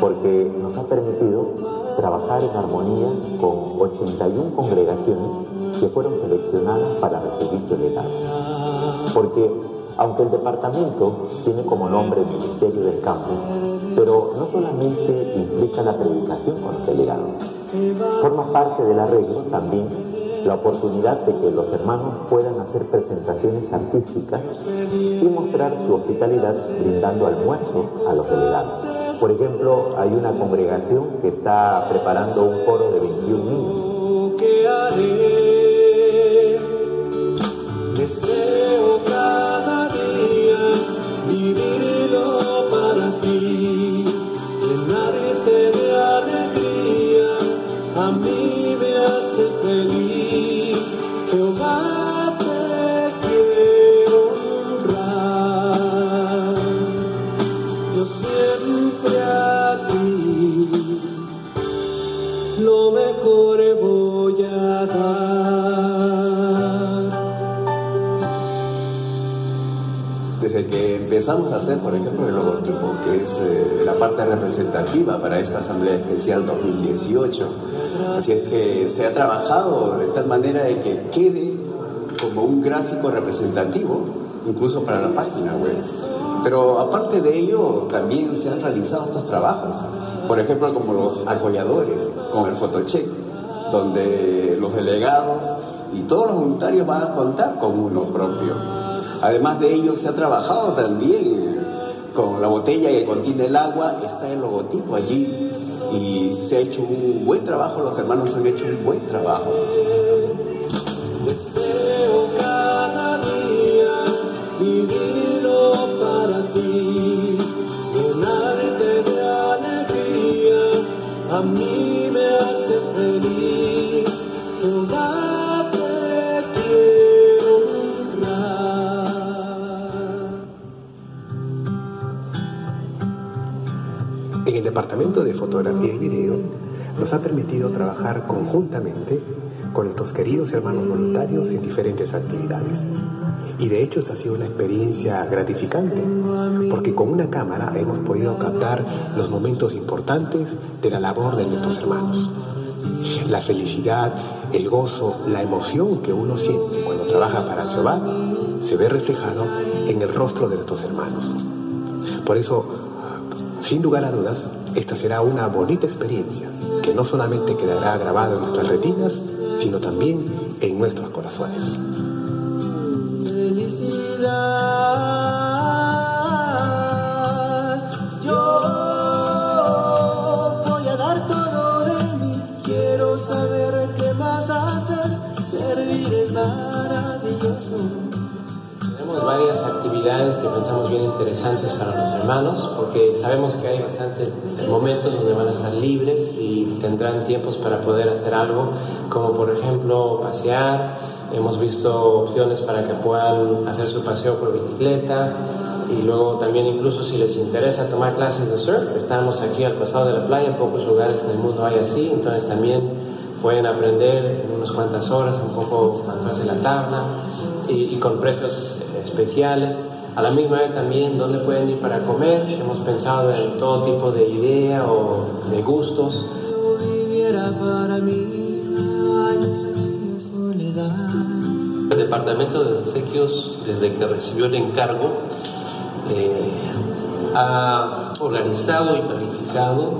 porque nos ha permitido trabajar en armonía con 81 congregaciones que fueron seleccionadas para recibir delegados. Porque aunque el departamento tiene como nombre Ministerio del Campo, pero no solamente implica la predicación con los delegados, forma parte del arreglo también la oportunidad de que los hermanos puedan hacer presentaciones artísticas y mostrar su hospitalidad brindando almuerzo a los delegados. Por ejemplo, hay una congregación que está preparando un coro de 21 niños. A mí me hace feliz. Que empezamos a hacer, por ejemplo, el logotipo, que es eh, la parte representativa para esta Asamblea Especial 2018, así es que se ha trabajado de tal manera de que quede como un gráfico representativo, incluso para la página web. Pero aparte de ello, también se han realizado otros trabajos, por ejemplo, como los acolladores, con el photocheck, donde los delegados y todos los voluntarios van a contar con uno propio. Además de ello, se ha trabajado también con la botella que contiene el agua, está el logotipo allí y se ha hecho un buen trabajo, los hermanos han hecho un buen trabajo. Fotografía y video nos ha permitido trabajar conjuntamente con nuestros queridos hermanos voluntarios en diferentes actividades. Y de hecho esta ha sido una experiencia gratificante, porque con una cámara hemos podido captar los momentos importantes de la labor de nuestros hermanos. La felicidad, el gozo, la emoción que uno siente cuando trabaja para Jehová se ve reflejado en el rostro de nuestros hermanos. Por eso, sin lugar a dudas, esta será una bonita experiencia que no solamente quedará grabada en nuestras retinas, sino también en nuestros corazones. Actividades que pensamos bien interesantes para los hermanos, porque sabemos que hay bastantes momentos donde van a estar libres y tendrán tiempos para poder hacer algo, como por ejemplo pasear. Hemos visto opciones para que puedan hacer su paseo por bicicleta y luego también incluso si les interesa tomar clases de surf, estamos aquí al pasado de la playa, en pocos lugares en el mundo hay así, entonces también pueden aprender en unas cuantas horas un poco cuánto hace la tabla y, y con precios especiales. A la misma vez también dónde pueden ir para comer. Hemos pensado en todo tipo de idea o de gustos. El Departamento de Obsequios, desde que recibió el encargo, eh, ha organizado y planificado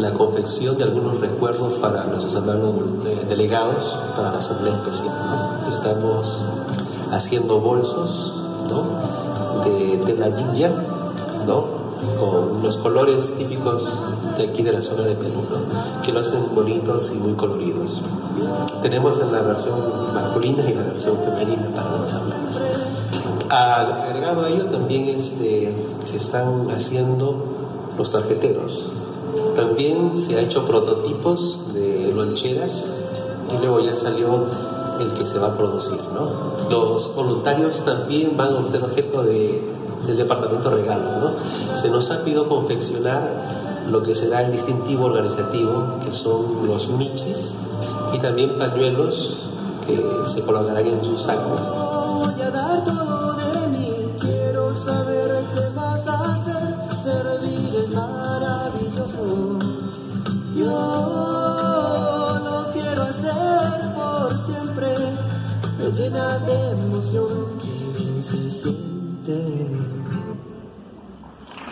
la confección de algunos recuerdos para nuestros hermanos eh, delegados para la Asamblea Especial. ¿no? Estamos haciendo bolsos ¿no? De, la lluvia, ¿no? con los colores típicos de aquí de la zona de Perú, que lo hacen bonitos y muy coloridos. Tenemos en la versión masculina y la versión femenina para las hermanas. Agregado a ello también este, se están haciendo los tarjeteros. También se ha hecho prototipos de loncheras y luego ya salió el que se va a producir. Los voluntarios también van a ser objeto de, del departamento regalo. Se nos ha pedido confeccionar lo que será el distintivo organizativo, que son los michis, y también pañuelos que se colocarán en su saco. Llena de emoción, que bien se siente.